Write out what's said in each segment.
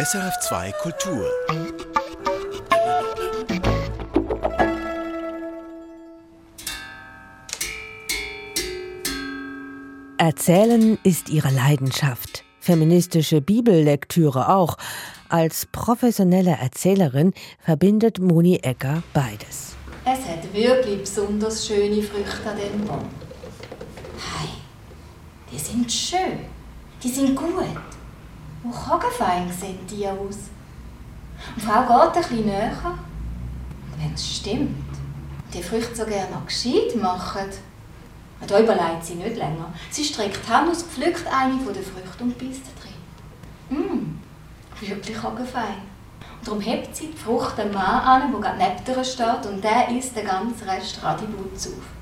SRF2 Kultur. Erzählen ist ihre Leidenschaft. Feministische Bibellektüre auch. Als professionelle Erzählerin verbindet Moni Ecker beides. Es hat wirklich besonders schöne Früchte an dem Baum. Hey, die sind schön. Die sind gut. Wo Koggenfein sehen die aus? Und Frau geht bisschen näher. Und wenn es stimmt, die Früchte so gerne noch gescheit machen, da überlegt sie nicht länger. Sie streckt die Hand aus, pflückt eine von den Früchten und beißt drin. Mmm, wirklich Koggenfein. Und darum hebt sie die Frucht dem Mann an, der gerade neben ihr steht, und der isst den ganzen Rest Radibutz auf.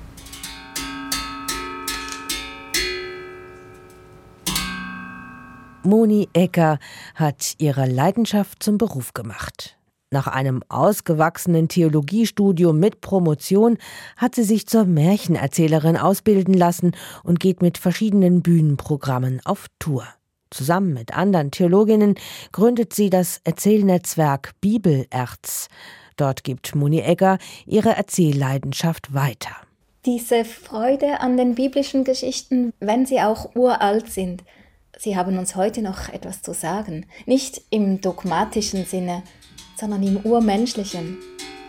Moni Ecker hat ihre Leidenschaft zum Beruf gemacht. Nach einem ausgewachsenen Theologiestudium mit Promotion hat sie sich zur Märchenerzählerin ausbilden lassen und geht mit verschiedenen Bühnenprogrammen auf Tour. Zusammen mit anderen Theologinnen gründet sie das Erzählnetzwerk Bibelerz. Dort gibt Moni Egger ihre Erzählleidenschaft weiter. Diese Freude an den biblischen Geschichten, wenn sie auch uralt sind, sie haben uns heute noch etwas zu sagen. Nicht im dogmatischen Sinne, sondern im urmenschlichen.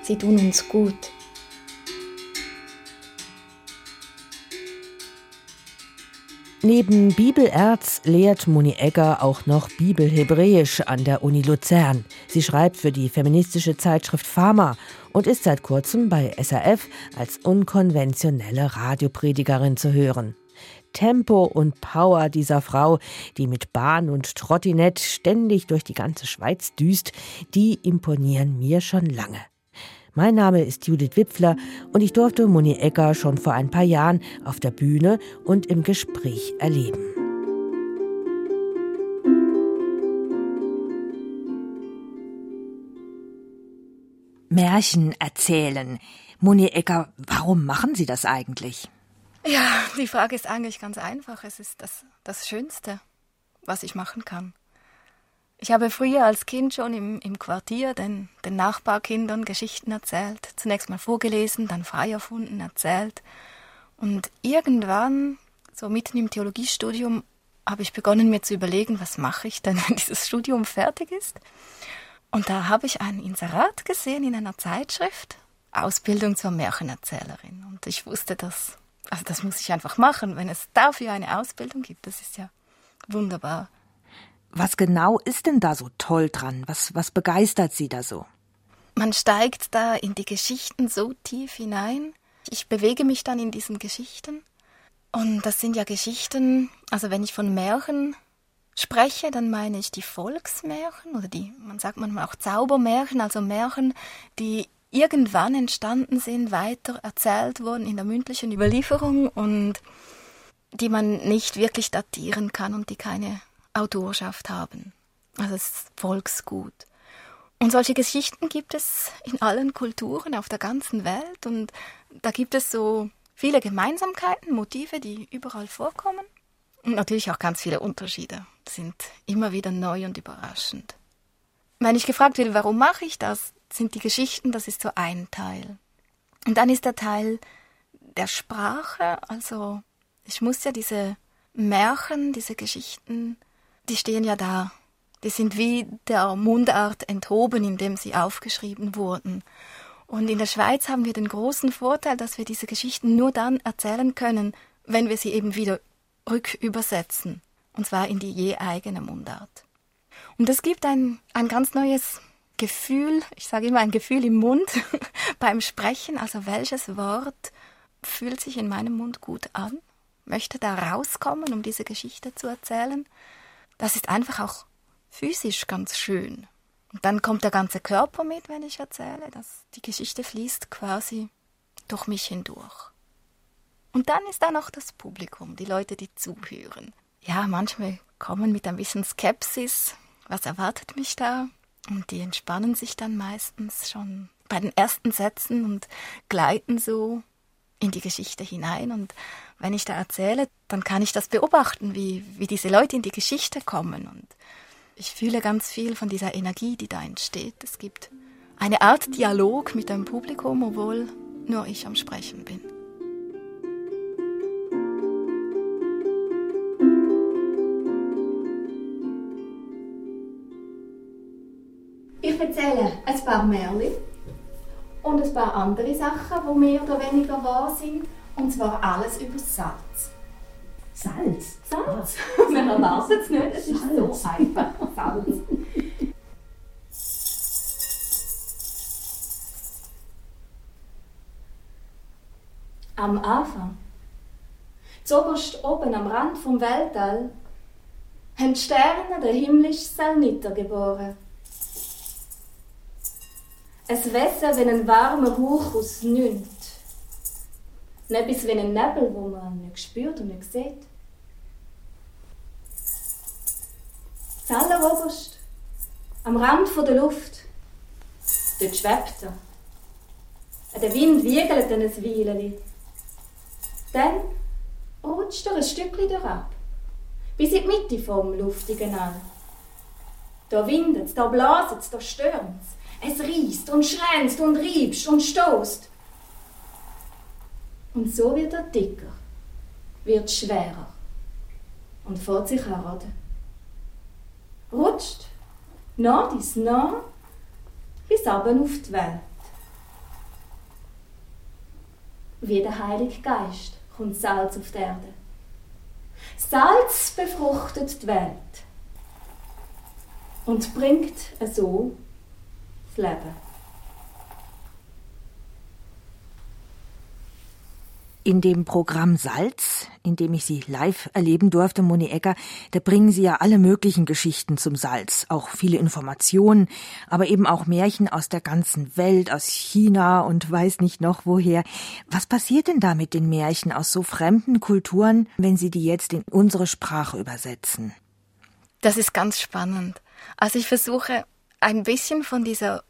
Sie tun uns gut. Neben Bibelerz lehrt Moni Egger auch noch Bibelhebräisch an der Uni Luzern. Sie schreibt für die feministische Zeitschrift Pharma und ist seit kurzem bei SRF als unkonventionelle Radiopredigerin zu hören. Tempo und Power dieser Frau, die mit Bahn und Trottinett ständig durch die ganze Schweiz düst, die imponieren mir schon lange. Mein Name ist Judith Wipfler und ich durfte Moni Egger schon vor ein paar Jahren auf der Bühne und im Gespräch erleben. Märchen erzählen. Moni Egger, warum machen Sie das eigentlich? Ja, die Frage ist eigentlich ganz einfach. Es ist das, das Schönste, was ich machen kann. Ich habe früher als Kind schon im, im Quartier den, den Nachbarkindern Geschichten erzählt. Zunächst mal vorgelesen, dann frei erfunden, erzählt. Und irgendwann, so mitten im Theologiestudium, habe ich begonnen, mir zu überlegen, was mache ich denn, wenn dieses Studium fertig ist. Und da habe ich ein Inserat gesehen in einer Zeitschrift, Ausbildung zur Märchenerzählerin. Und ich wusste, dass, also das muss ich einfach machen, wenn es dafür eine Ausbildung gibt. Das ist ja wunderbar. Was genau ist denn da so toll dran? Was, was begeistert Sie da so? Man steigt da in die Geschichten so tief hinein. Ich bewege mich dann in diesen Geschichten. Und das sind ja Geschichten, also wenn ich von Märchen spreche, dann meine ich die Volksmärchen oder die, man sagt manchmal auch Zaubermärchen, also Märchen, die irgendwann entstanden sind, weiter erzählt wurden in der mündlichen Überlieferung und die man nicht wirklich datieren kann und die keine Autorschaft haben. Also es ist Volksgut. Und solche Geschichten gibt es in allen Kulturen auf der ganzen Welt und da gibt es so viele Gemeinsamkeiten, Motive, die überall vorkommen und natürlich auch ganz viele Unterschiede, sind immer wieder neu und überraschend. Wenn ich gefragt werde, warum mache ich das, sind die Geschichten, das ist so ein Teil. Und dann ist der Teil der Sprache, also ich muss ja diese Märchen, diese Geschichten die stehen ja da. Die sind wie der Mundart enthoben, indem sie aufgeschrieben wurden. Und in der Schweiz haben wir den großen Vorteil, dass wir diese Geschichten nur dann erzählen können, wenn wir sie eben wieder rückübersetzen. Und zwar in die je eigene Mundart. Und das gibt ein, ein ganz neues Gefühl, ich sage immer ein Gefühl im Mund beim Sprechen. Also welches Wort fühlt sich in meinem Mund gut an? Möchte da rauskommen, um diese Geschichte zu erzählen? das ist einfach auch physisch ganz schön. Und dann kommt der ganze Körper mit, wenn ich erzähle, dass die Geschichte fließt quasi durch mich hindurch. Und dann ist da noch das Publikum, die Leute, die zuhören. Ja, manchmal kommen mit ein bisschen Skepsis, was erwartet mich da? Und die entspannen sich dann meistens schon bei den ersten Sätzen und gleiten so in die Geschichte hinein. Und wenn ich da erzähle, dann kann ich das beobachten, wie, wie diese Leute in die Geschichte kommen. Und ich fühle ganz viel von dieser Energie, die da entsteht. Es gibt eine Art Dialog mit dem Publikum, obwohl nur ich am Sprechen bin. Ich erzähle ein paar Märchen und ein paar andere Sachen, die mehr oder weniger wahr sind. Und zwar alles über Salz. Salz? Salz. Ah. Man erwartet es nicht, es ist so einfach. Salz. Am Anfang, zoberst oben am Rand vom Weltall, haben die Sterne den himmlischen Salniter geboren. Es Wesen wie ein warmer Hauch aus nichts. Etwas wie ein Nebel, wo man nicht spürt und nicht sieht. Zelleroberst, am Rand der Luft, dort schwebt er. Der Wind wiegelt ein Weilchen. Dann rutscht er ein Stückchen ab, bis in die Mitte vom luftigen All. Da windet es, da blaset es, da stürmt es. Reißt und schränzt und riebst und stoßt. Und so wird er dicker, wird schwerer und fährt sich heran. Rutscht, nah dies nah, bis runter auf die Welt. Wie der Heilige Geist kommt Salz auf die Erde. Salz befruchtet die Welt und bringt so Leben. In dem Programm Salz, in dem ich Sie live erleben durfte, Moni Ecker, da bringen Sie ja alle möglichen Geschichten zum Salz, auch viele Informationen, aber eben auch Märchen aus der ganzen Welt, aus China und weiß nicht noch woher. Was passiert denn da mit den Märchen aus so fremden Kulturen, wenn Sie die jetzt in unsere Sprache übersetzen? Das ist ganz spannend. Also ich versuche ein bisschen von dieser,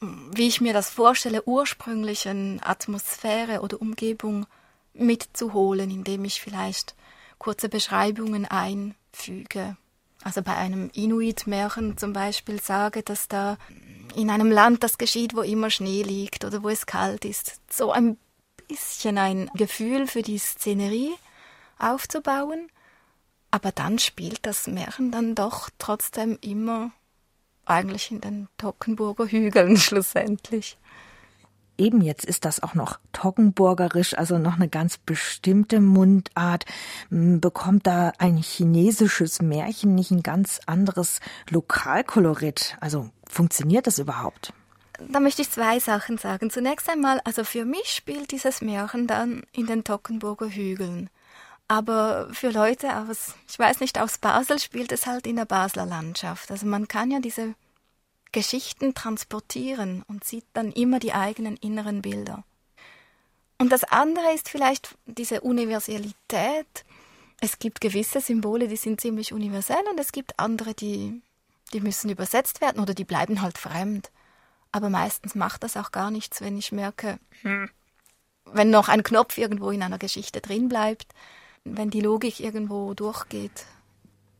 wie ich mir das vorstelle, ursprünglichen Atmosphäre oder Umgebung mitzuholen, indem ich vielleicht kurze Beschreibungen einfüge. Also bei einem Inuit-Märchen zum Beispiel sage, dass da in einem Land das geschieht, wo immer Schnee liegt oder wo es kalt ist. So ein bisschen ein Gefühl für die Szenerie aufzubauen. Aber dann spielt das Märchen dann doch trotzdem immer eigentlich in den Tockenburger Hügeln schlussendlich. Eben jetzt ist das auch noch Toggenburgerisch, also noch eine ganz bestimmte Mundart. Bekommt da ein chinesisches Märchen nicht ein ganz anderes Lokalkolorit? Also funktioniert das überhaupt? Da möchte ich zwei Sachen sagen. Zunächst einmal, also für mich spielt dieses Märchen dann in den Tockenburger Hügeln. Aber für Leute aus, ich weiß nicht, aus Basel spielt es halt in der Basler Landschaft. Also man kann ja diese Geschichten transportieren und sieht dann immer die eigenen inneren Bilder. Und das andere ist vielleicht diese Universalität. Es gibt gewisse Symbole, die sind ziemlich universell und es gibt andere, die, die müssen übersetzt werden oder die bleiben halt fremd. Aber meistens macht das auch gar nichts, wenn ich merke, hm, wenn noch ein Knopf irgendwo in einer Geschichte drin bleibt, wenn die Logik irgendwo durchgeht,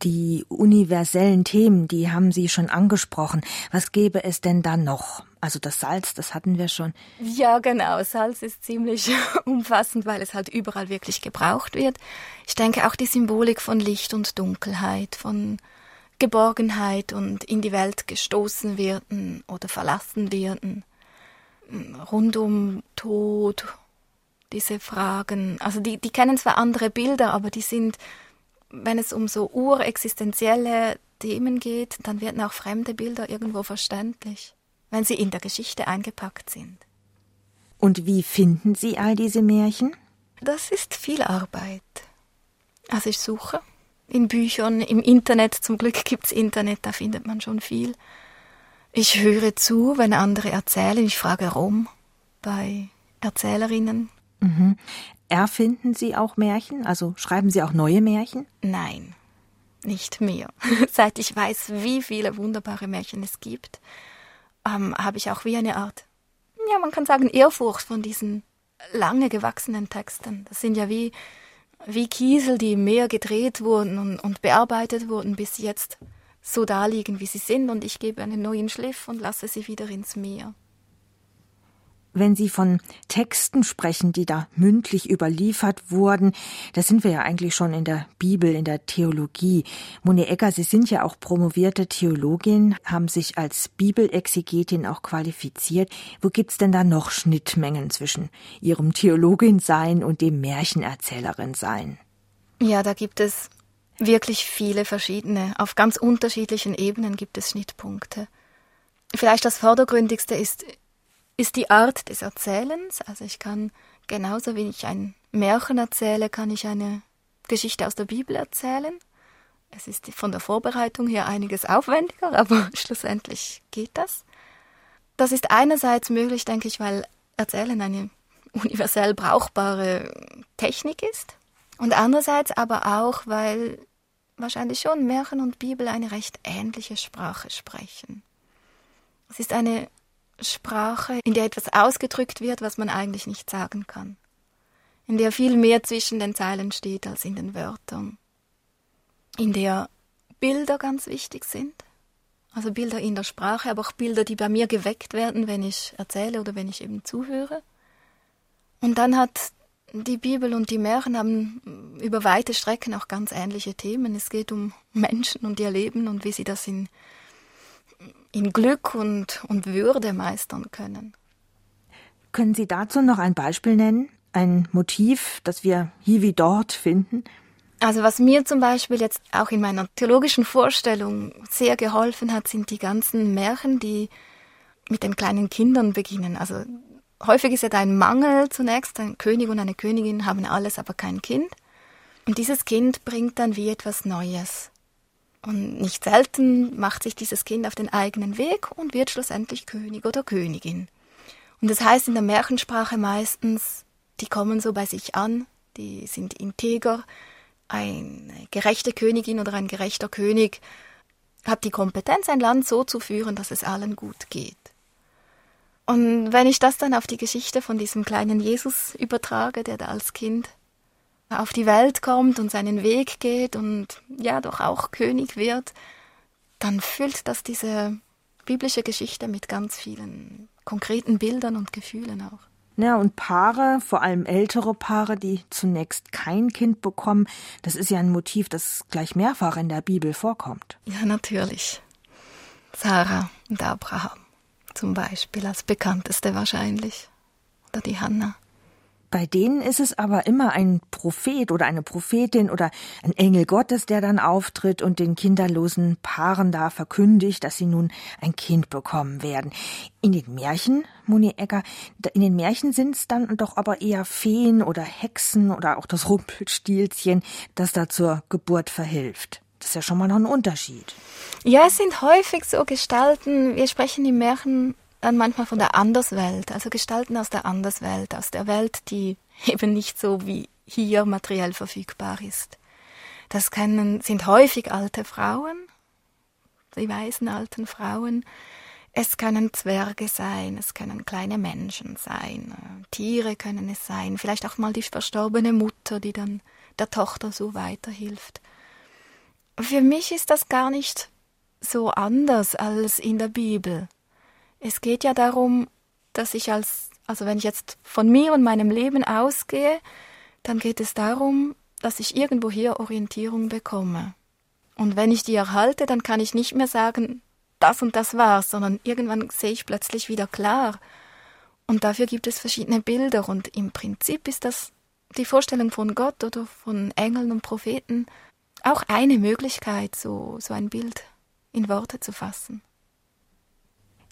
die universellen Themen, die haben Sie schon angesprochen. Was gäbe es denn da noch? Also das Salz, das hatten wir schon. Ja, genau. Salz ist ziemlich umfassend, weil es halt überall wirklich gebraucht wird. Ich denke auch die Symbolik von Licht und Dunkelheit, von Geborgenheit und in die Welt gestoßen werden oder verlassen werden. Rund um Tod, diese Fragen. Also die, die kennen zwar andere Bilder, aber die sind wenn es um so urexistenzielle Themen geht, dann werden auch fremde Bilder irgendwo verständlich, wenn sie in der Geschichte eingepackt sind. Und wie finden Sie all diese Märchen? Das ist viel Arbeit. Also ich suche in Büchern, im Internet, zum Glück gibt es Internet, da findet man schon viel. Ich höre zu, wenn andere erzählen, ich frage rum bei Erzählerinnen. Mhm. Erfinden Sie auch Märchen? Also schreiben Sie auch neue Märchen? Nein, nicht mehr. Seit ich weiß, wie viele wunderbare Märchen es gibt, ähm, habe ich auch wie eine Art, ja, man kann sagen, Ehrfurcht von diesen lange gewachsenen Texten. Das sind ja wie, wie Kiesel, die im Meer gedreht wurden und, und bearbeitet wurden, bis jetzt so da liegen, wie sie sind, und ich gebe einen neuen Schliff und lasse sie wieder ins Meer wenn Sie von Texten sprechen, die da mündlich überliefert wurden, da sind wir ja eigentlich schon in der Bibel, in der Theologie. Moni Egger, Sie sind ja auch promovierte Theologin, haben sich als Bibelexegetin auch qualifiziert. Wo gibt's denn da noch Schnittmengen zwischen Ihrem Theologin-Sein und dem Märchenerzählerin-Sein? Ja, da gibt es wirklich viele verschiedene. Auf ganz unterschiedlichen Ebenen gibt es Schnittpunkte. Vielleicht das Vordergründigste ist ist die Art des Erzählens. Also ich kann genauso wie ich ein Märchen erzähle, kann ich eine Geschichte aus der Bibel erzählen. Es ist von der Vorbereitung her einiges aufwendiger, aber schlussendlich geht das. Das ist einerseits möglich, denke ich, weil Erzählen eine universell brauchbare Technik ist und andererseits aber auch, weil wahrscheinlich schon Märchen und Bibel eine recht ähnliche Sprache sprechen. Es ist eine Sprache, in der etwas ausgedrückt wird, was man eigentlich nicht sagen kann, in der viel mehr zwischen den Zeilen steht als in den Wörtern, in der Bilder ganz wichtig sind, also Bilder in der Sprache, aber auch Bilder, die bei mir geweckt werden, wenn ich erzähle oder wenn ich eben zuhöre. Und dann hat die Bibel und die Märchen haben über weite Strecken auch ganz ähnliche Themen. Es geht um Menschen und ihr Leben und wie sie das in in Glück und, und Würde meistern können. Können Sie dazu noch ein Beispiel nennen? Ein Motiv, das wir hier wie dort finden? Also was mir zum Beispiel jetzt auch in meiner theologischen Vorstellung sehr geholfen hat, sind die ganzen Märchen, die mit den kleinen Kindern beginnen. Also häufig ist ja da ein Mangel zunächst. Ein König und eine Königin haben alles, aber kein Kind. Und dieses Kind bringt dann wie etwas Neues. Und nicht selten macht sich dieses Kind auf den eigenen Weg und wird schlussendlich König oder Königin. Und das heißt in der Märchensprache meistens, die kommen so bei sich an, die sind integer, eine gerechte Königin oder ein gerechter König hat die Kompetenz, ein Land so zu führen, dass es allen gut geht. Und wenn ich das dann auf die Geschichte von diesem kleinen Jesus übertrage, der da als Kind auf die Welt kommt und seinen Weg geht und ja doch auch König wird, dann füllt das diese biblische Geschichte mit ganz vielen konkreten Bildern und Gefühlen auch. Ja, und Paare, vor allem ältere Paare, die zunächst kein Kind bekommen, das ist ja ein Motiv, das gleich mehrfach in der Bibel vorkommt. Ja, natürlich. Sarah und Abraham zum Beispiel als bekannteste wahrscheinlich. Oder die Hannah. Bei denen ist es aber immer ein Prophet oder eine Prophetin oder ein Engel Gottes, der dann auftritt und den kinderlosen Paaren da verkündigt, dass sie nun ein Kind bekommen werden. In den Märchen, Moni Egger, in den Märchen sind es dann doch aber eher Feen oder Hexen oder auch das Rumpelstilzchen, das da zur Geburt verhilft. Das ist ja schon mal noch ein Unterschied. Ja, es sind häufig so Gestalten, wir sprechen im Märchen dann manchmal von der Anderswelt, also Gestalten aus der Anderswelt, aus der Welt, die eben nicht so wie hier materiell verfügbar ist. Das können, sind häufig alte Frauen, die weisen alten Frauen. Es können Zwerge sein, es können kleine Menschen sein, Tiere können es sein, vielleicht auch mal die verstorbene Mutter, die dann der Tochter so weiterhilft. Für mich ist das gar nicht so anders als in der Bibel. Es geht ja darum, dass ich als, also wenn ich jetzt von mir und meinem Leben ausgehe, dann geht es darum, dass ich irgendwo hier Orientierung bekomme. Und wenn ich die erhalte, dann kann ich nicht mehr sagen, das und das war's, sondern irgendwann sehe ich plötzlich wieder klar. Und dafür gibt es verschiedene Bilder und im Prinzip ist das die Vorstellung von Gott oder von Engeln und Propheten auch eine Möglichkeit, so, so ein Bild in Worte zu fassen.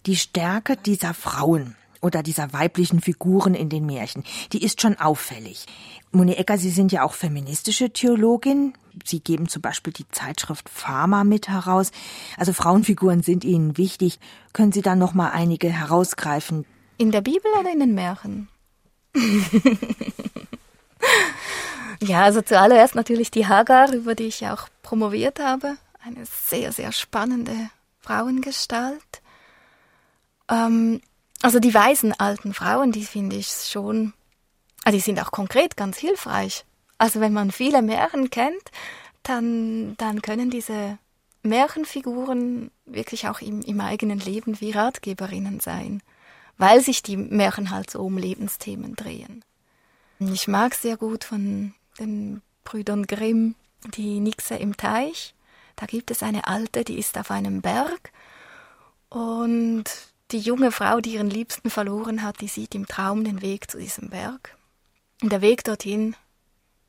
Die Stärke dieser Frauen oder dieser weiblichen Figuren in den Märchen, die ist schon auffällig. Moni Ecker, Sie sind ja auch feministische Theologin. Sie geben zum Beispiel die Zeitschrift Pharma mit heraus. Also Frauenfiguren sind Ihnen wichtig. Können Sie da noch mal einige herausgreifen? In der Bibel oder in den Märchen? ja, also zuallererst natürlich die Hagar, über die ich ja auch promoviert habe. Eine sehr, sehr spannende Frauengestalt. Ähm, also die weisen alten Frauen, die finde ich schon, also die sind auch konkret ganz hilfreich. Also wenn man viele Märchen kennt, dann, dann können diese Märchenfiguren wirklich auch im, im eigenen Leben wie Ratgeberinnen sein, weil sich die Märchen halt so um Lebensthemen drehen. Ich mag sehr gut von den Brüdern Grimm die Nixe im Teich. Da gibt es eine alte, die ist auf einem Berg und die junge Frau, die ihren Liebsten verloren hat, die sieht im Traum den Weg zu diesem Berg. Und der Weg dorthin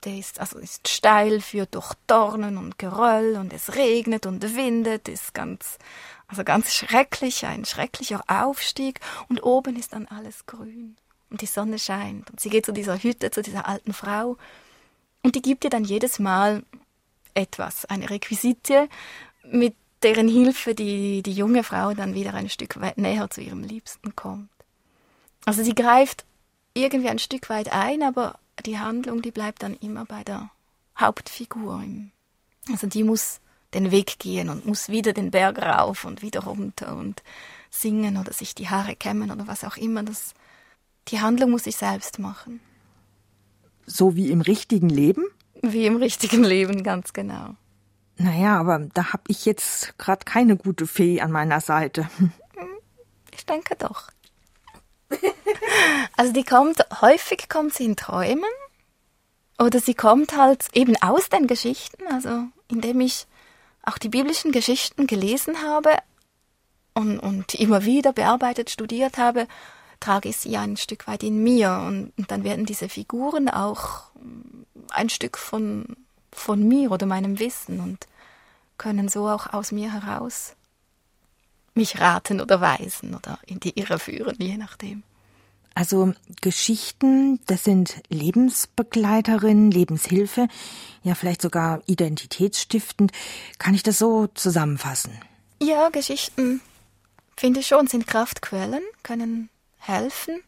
der ist, also ist steil, führt durch Dornen und Geröll und es regnet und windet, ist ganz, also ganz schrecklich, ein schrecklicher Aufstieg. Und oben ist dann alles grün und die Sonne scheint. Und sie geht zu dieser Hütte, zu dieser alten Frau. Und die gibt ihr dann jedes Mal etwas, eine Requisitie, mit deren Hilfe die, die junge Frau dann wieder ein Stück weit näher zu ihrem Liebsten kommt. Also sie greift irgendwie ein Stück weit ein, aber die Handlung, die bleibt dann immer bei der Hauptfigur. Also die muss den Weg gehen und muss wieder den Berg rauf und wieder runter und singen oder sich die Haare kämmen oder was auch immer. Das, die Handlung muss ich selbst machen. So wie im richtigen Leben? Wie im richtigen Leben, ganz genau. Naja, aber da habe ich jetzt gerade keine gute Fee an meiner Seite. Ich denke doch. Also die kommt, häufig kommt sie in Träumen oder sie kommt halt eben aus den Geschichten, also indem ich auch die biblischen Geschichten gelesen habe und, und immer wieder bearbeitet, studiert habe, trage ich sie ein Stück weit in mir und, und dann werden diese Figuren auch ein Stück von, von mir oder meinem Wissen und können so auch aus mir heraus mich raten oder weisen oder in die Irre führen, je nachdem. Also Geschichten, das sind Lebensbegleiterinnen, Lebenshilfe, ja vielleicht sogar identitätsstiftend. Kann ich das so zusammenfassen? Ja, Geschichten, finde ich schon, sind Kraftquellen, können helfen.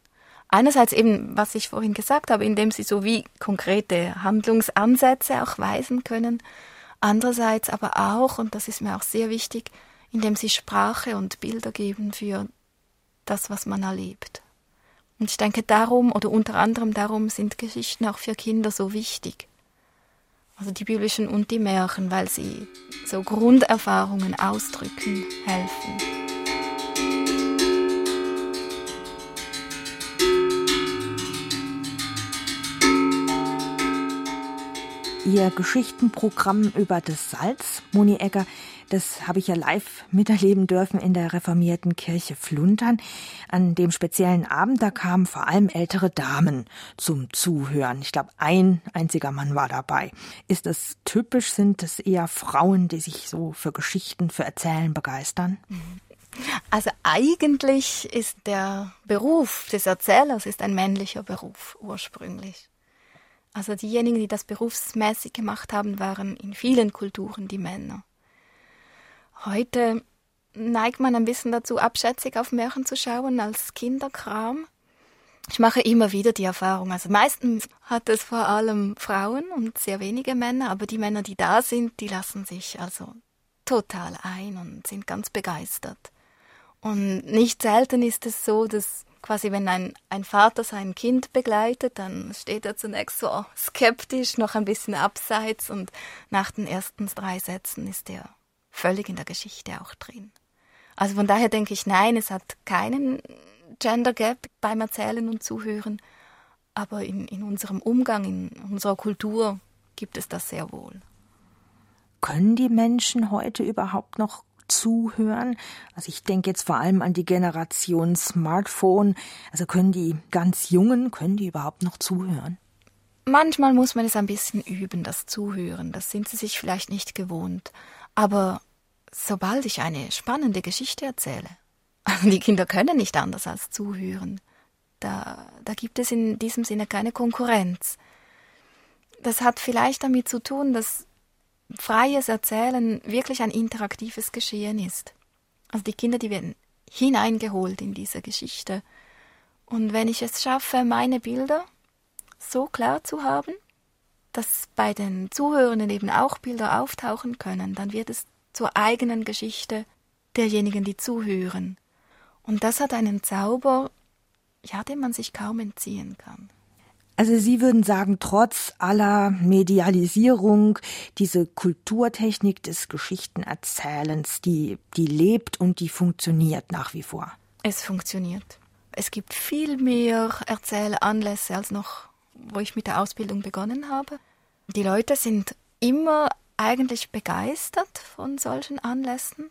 Einerseits eben, was ich vorhin gesagt habe, indem sie so wie konkrete Handlungsansätze auch weisen können. Andererseits aber auch, und das ist mir auch sehr wichtig, indem sie Sprache und Bilder geben für das, was man erlebt. Und ich denke, darum oder unter anderem darum sind Geschichten auch für Kinder so wichtig. Also die biblischen und die Märchen, weil sie so Grunderfahrungen ausdrücken helfen. Ihr Geschichtenprogramm über das Salz, Moni Egger, das habe ich ja live miterleben dürfen in der reformierten Kirche Fluntern. An dem speziellen Abend, da kamen vor allem ältere Damen zum Zuhören. Ich glaube, ein einziger Mann war dabei. Ist das typisch? Sind es eher Frauen, die sich so für Geschichten, für Erzählen begeistern? Also eigentlich ist der Beruf des Erzählers ist ein männlicher Beruf ursprünglich. Also diejenigen, die das berufsmäßig gemacht haben, waren in vielen Kulturen die Männer. Heute neigt man ein bisschen dazu, abschätzig auf Märchen zu schauen als Kinderkram. Ich mache immer wieder die Erfahrung. Also meistens hat es vor allem Frauen und sehr wenige Männer, aber die Männer, die da sind, die lassen sich also total ein und sind ganz begeistert. Und nicht selten ist es so, dass quasi wenn ein, ein Vater sein Kind begleitet, dann steht er zunächst so skeptisch, noch ein bisschen abseits und nach den ersten drei Sätzen ist er völlig in der Geschichte auch drin. Also von daher denke ich, nein, es hat keinen Gender Gap beim Erzählen und Zuhören, aber in, in unserem Umgang, in unserer Kultur gibt es das sehr wohl. Können die Menschen heute überhaupt noch zuhören. Also ich denke jetzt vor allem an die Generation Smartphone. Also können die ganz Jungen, können die überhaupt noch zuhören? Manchmal muss man es ein bisschen üben, das Zuhören. Das sind sie sich vielleicht nicht gewohnt. Aber sobald ich eine spannende Geschichte erzähle, also die Kinder können nicht anders als zuhören. Da, da gibt es in diesem Sinne keine Konkurrenz. Das hat vielleicht damit zu tun, dass freies Erzählen wirklich ein interaktives Geschehen ist. Also die Kinder, die werden hineingeholt in diese Geschichte. Und wenn ich es schaffe, meine Bilder so klar zu haben, dass bei den Zuhörenden eben auch Bilder auftauchen können, dann wird es zur eigenen Geschichte derjenigen, die zuhören. Und das hat einen Zauber, ja, dem man sich kaum entziehen kann. Also Sie würden sagen, trotz aller Medialisierung, diese Kulturtechnik des Geschichtenerzählens, die, die lebt und die funktioniert nach wie vor. Es funktioniert. Es gibt viel mehr Erzählanlässe als noch, wo ich mit der Ausbildung begonnen habe. Die Leute sind immer eigentlich begeistert von solchen Anlässen.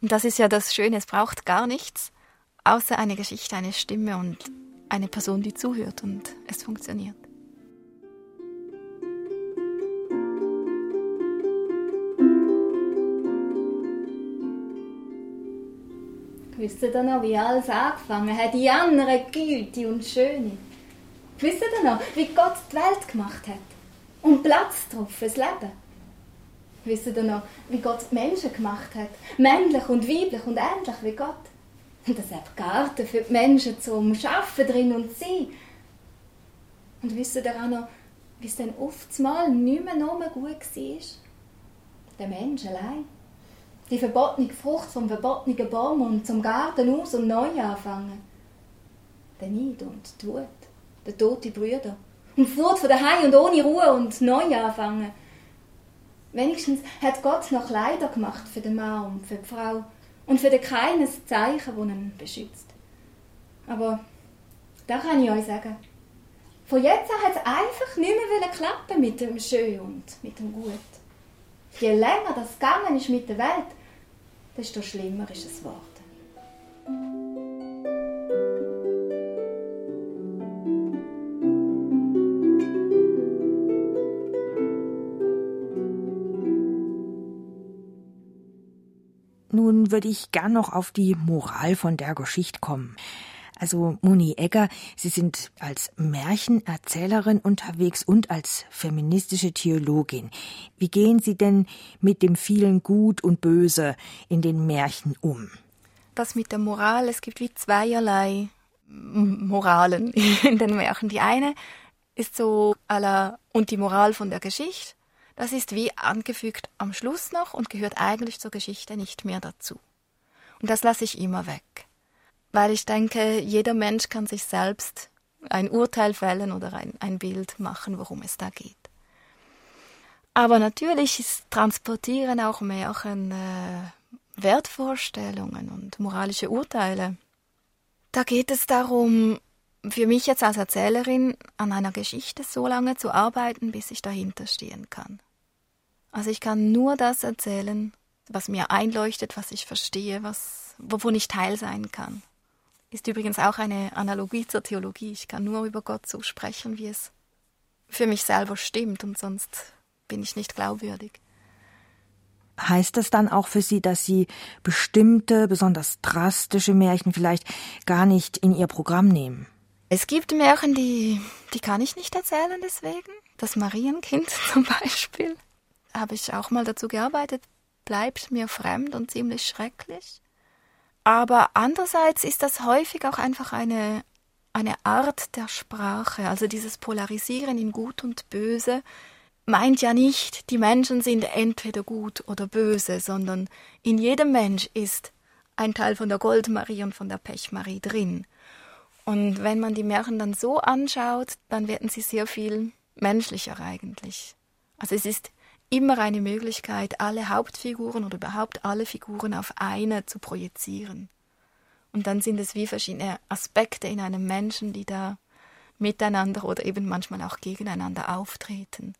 Und das ist ja das Schöne, es braucht gar nichts, außer eine Geschichte, eine Stimme und eine Person, die zuhört und es funktioniert. Wisst ihr noch, wie alles angefangen hat? Die andere Güte und Schöne. Wisst ihr noch, wie Gott die Welt gemacht hat? Und Platz drauf fürs Leben? Wisst ihr noch, wie Gott die Menschen gemacht hat? Männlich und weiblich und ähnlich wie Gott. Und das hat Garten für die Menschen zum Arbeiten drin und sein. Und wisst ihr auch noch, wie es dann oft mal nicht mehr nur gut war? Der Mensch allein. Die verbotene Frucht vom verbotenen Baum und zum Garten aus und neu anfangen. Der Neid und die Wut, der tote Brüder. Und Furt von daheim und ohne Ruhe und neu anfangen. Wenigstens hat Gott noch Kleider gemacht für den Mann und für die Frau und für den keines Zeichen, das ihn beschützt. Aber da kann ich euch sagen, von jetzt an hat es einfach nicht mehr klappen mit dem Schön und mit dem Gut. Je länger das gegangen ist mit der Welt, desto schlimmer ist es geworden. Nun würde ich gern noch auf die Moral von der Geschichte kommen. Also Moni Egger, Sie sind als Märchenerzählerin unterwegs und als feministische Theologin. Wie gehen Sie denn mit dem vielen Gut und Böse in den Märchen um? Das mit der Moral, es gibt wie zweierlei Moralen in den Märchen. Die eine ist so aller und die Moral von der Geschichte. Das ist wie angefügt am Schluss noch und gehört eigentlich zur Geschichte nicht mehr dazu. Und das lasse ich immer weg weil ich denke, jeder Mensch kann sich selbst ein Urteil fällen oder ein, ein Bild machen, worum es da geht. Aber natürlich transportieren auch Märchen äh, Wertvorstellungen und moralische Urteile. Da geht es darum, für mich jetzt als Erzählerin an einer Geschichte so lange zu arbeiten, bis ich dahinter stehen kann. Also ich kann nur das erzählen, was mir einleuchtet, was ich verstehe, was, wovon ich Teil sein kann. Ist übrigens auch eine Analogie zur Theologie. Ich kann nur über Gott so sprechen, wie es für mich selber stimmt und sonst bin ich nicht glaubwürdig. Heißt das dann auch für Sie, dass Sie bestimmte, besonders drastische Märchen vielleicht gar nicht in Ihr Programm nehmen? Es gibt Märchen, die, die kann ich nicht erzählen deswegen. Das Marienkind zum Beispiel. Habe ich auch mal dazu gearbeitet, bleibt mir fremd und ziemlich schrecklich. Aber andererseits ist das häufig auch einfach eine, eine Art der Sprache, also dieses Polarisieren in Gut und Böse meint ja nicht, die Menschen sind entweder gut oder böse, sondern in jedem Mensch ist ein Teil von der Goldmarie und von der Pechmarie drin. Und wenn man die Märchen dann so anschaut, dann werden sie sehr viel menschlicher eigentlich. Also es ist immer eine Möglichkeit, alle Hauptfiguren oder überhaupt alle Figuren auf eine zu projizieren. Und dann sind es wie verschiedene Aspekte in einem Menschen, die da miteinander oder eben manchmal auch gegeneinander auftreten.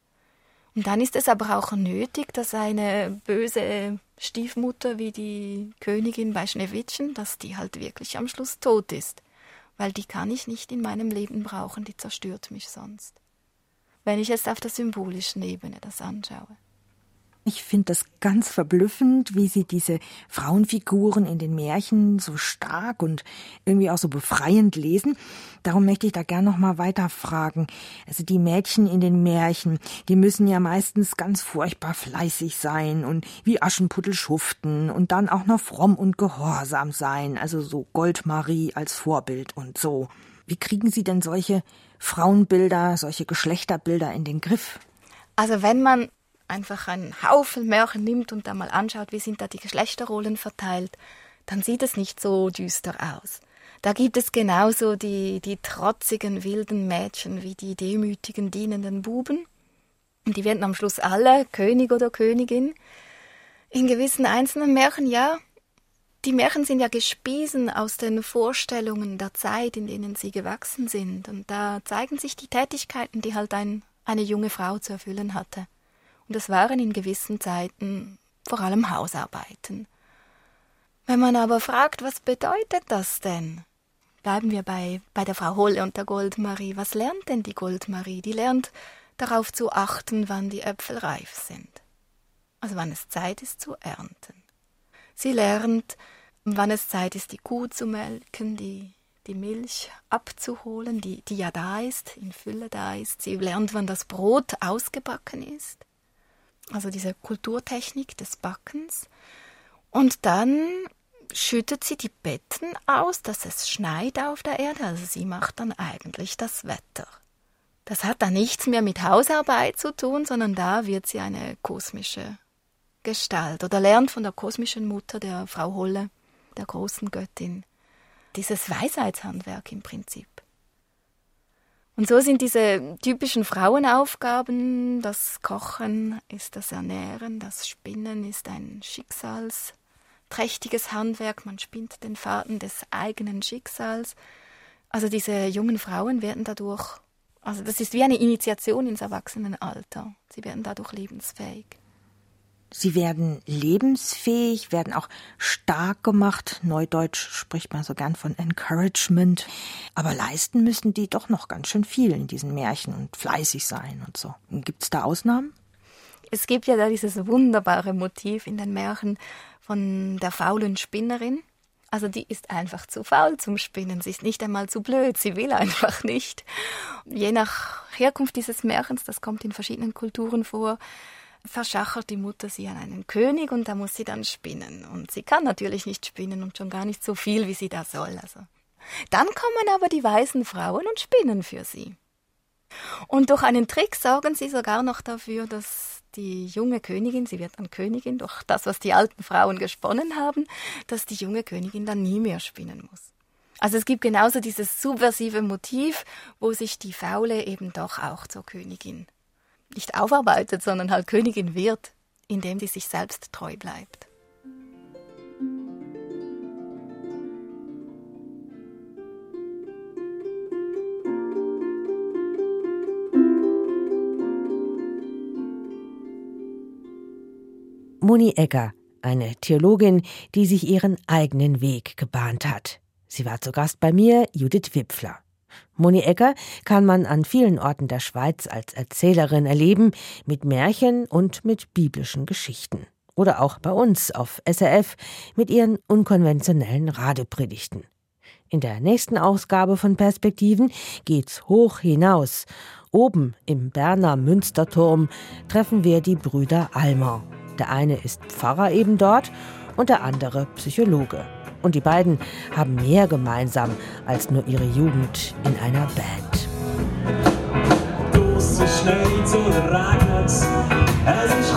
Und dann ist es aber auch nötig, dass eine böse Stiefmutter wie die Königin bei Schneewittchen, dass die halt wirklich am Schluss tot ist. Weil die kann ich nicht in meinem Leben brauchen, die zerstört mich sonst wenn ich jetzt auf der symbolischen Ebene das anschaue. Ich finde das ganz verblüffend, wie sie diese Frauenfiguren in den Märchen so stark und irgendwie auch so befreiend lesen. Darum möchte ich da gern noch mal weiter fragen. Also die Mädchen in den Märchen, die müssen ja meistens ganz furchtbar fleißig sein und wie Aschenputtel schuften und dann auch noch fromm und gehorsam sein, also so Goldmarie als Vorbild und so. Wie kriegen Sie denn solche Frauenbilder, solche Geschlechterbilder in den Griff? Also wenn man einfach einen Haufen Märchen nimmt und da mal anschaut, wie sind da die Geschlechterrollen verteilt, dann sieht es nicht so düster aus. Da gibt es genauso die, die trotzigen, wilden Mädchen wie die demütigen, dienenden Buben. Und die werden am Schluss alle König oder Königin. In gewissen einzelnen Märchen, ja, die Märchen sind ja gespiesen aus den Vorstellungen der Zeit, in denen sie gewachsen sind. Und da zeigen sich die Tätigkeiten, die halt ein, eine junge Frau zu erfüllen hatte. Und es waren in gewissen Zeiten vor allem Hausarbeiten. Wenn man aber fragt, was bedeutet das denn? Bleiben wir bei, bei der Frau Holle und der Goldmarie. Was lernt denn die Goldmarie? Die lernt darauf zu achten, wann die Äpfel reif sind. Also wann es Zeit ist zu ernten. Sie lernt, wann es Zeit ist, die Kuh zu melken, die, die Milch abzuholen, die, die ja da ist, in Fülle da ist. Sie lernt, wann das Brot ausgebacken ist. Also diese Kulturtechnik des Backens. Und dann schüttet sie die Betten aus, dass es schneit auf der Erde. Also sie macht dann eigentlich das Wetter. Das hat dann nichts mehr mit Hausarbeit zu tun, sondern da wird sie eine kosmische Gestalt oder lernt von der kosmischen Mutter, der Frau Holle, der großen Göttin, dieses Weisheitshandwerk im Prinzip. Und so sind diese typischen Frauenaufgaben, das Kochen ist das Ernähren, das Spinnen ist ein schicksalsträchtiges Handwerk, man spinnt den Faden des eigenen Schicksals. Also diese jungen Frauen werden dadurch, also das ist wie eine Initiation ins Erwachsenenalter, sie werden dadurch lebensfähig. Sie werden lebensfähig, werden auch stark gemacht. Neudeutsch spricht man so gern von Encouragement. Aber leisten müssen die doch noch ganz schön viel in diesen Märchen und fleißig sein und so. Gibt es da Ausnahmen? Es gibt ja da dieses wunderbare Motiv in den Märchen von der faulen Spinnerin. Also die ist einfach zu faul zum Spinnen. Sie ist nicht einmal zu blöd. Sie will einfach nicht. Je nach Herkunft dieses Märchens, das kommt in verschiedenen Kulturen vor, verschachert die Mutter sie an einen König und da muss sie dann spinnen. Und sie kann natürlich nicht spinnen und schon gar nicht so viel, wie sie da soll. Also. Dann kommen aber die weisen Frauen und spinnen für sie. Und durch einen Trick sorgen sie sogar noch dafür, dass die junge Königin, sie wird dann Königin durch das, was die alten Frauen gesponnen haben, dass die junge Königin dann nie mehr spinnen muss. Also es gibt genauso dieses subversive Motiv, wo sich die Faule eben doch auch zur Königin nicht aufarbeitet, sondern halt Königin wird, indem sie sich selbst treu bleibt. Moni Egger, eine Theologin, die sich ihren eigenen Weg gebahnt hat. Sie war zu Gast bei mir, Judith Wipfler. Moni Egger kann man an vielen Orten der Schweiz als Erzählerin erleben, mit Märchen und mit biblischen Geschichten. Oder auch bei uns auf SRF mit ihren unkonventionellen Radepredigten. In der nächsten Ausgabe von Perspektiven geht's hoch hinaus. Oben im Berner Münsterturm treffen wir die Brüder Almer. Der eine ist Pfarrer eben dort und der andere Psychologe. Und die beiden haben mehr gemeinsam als nur ihre Jugend in einer Band. Oder regnet's, es ist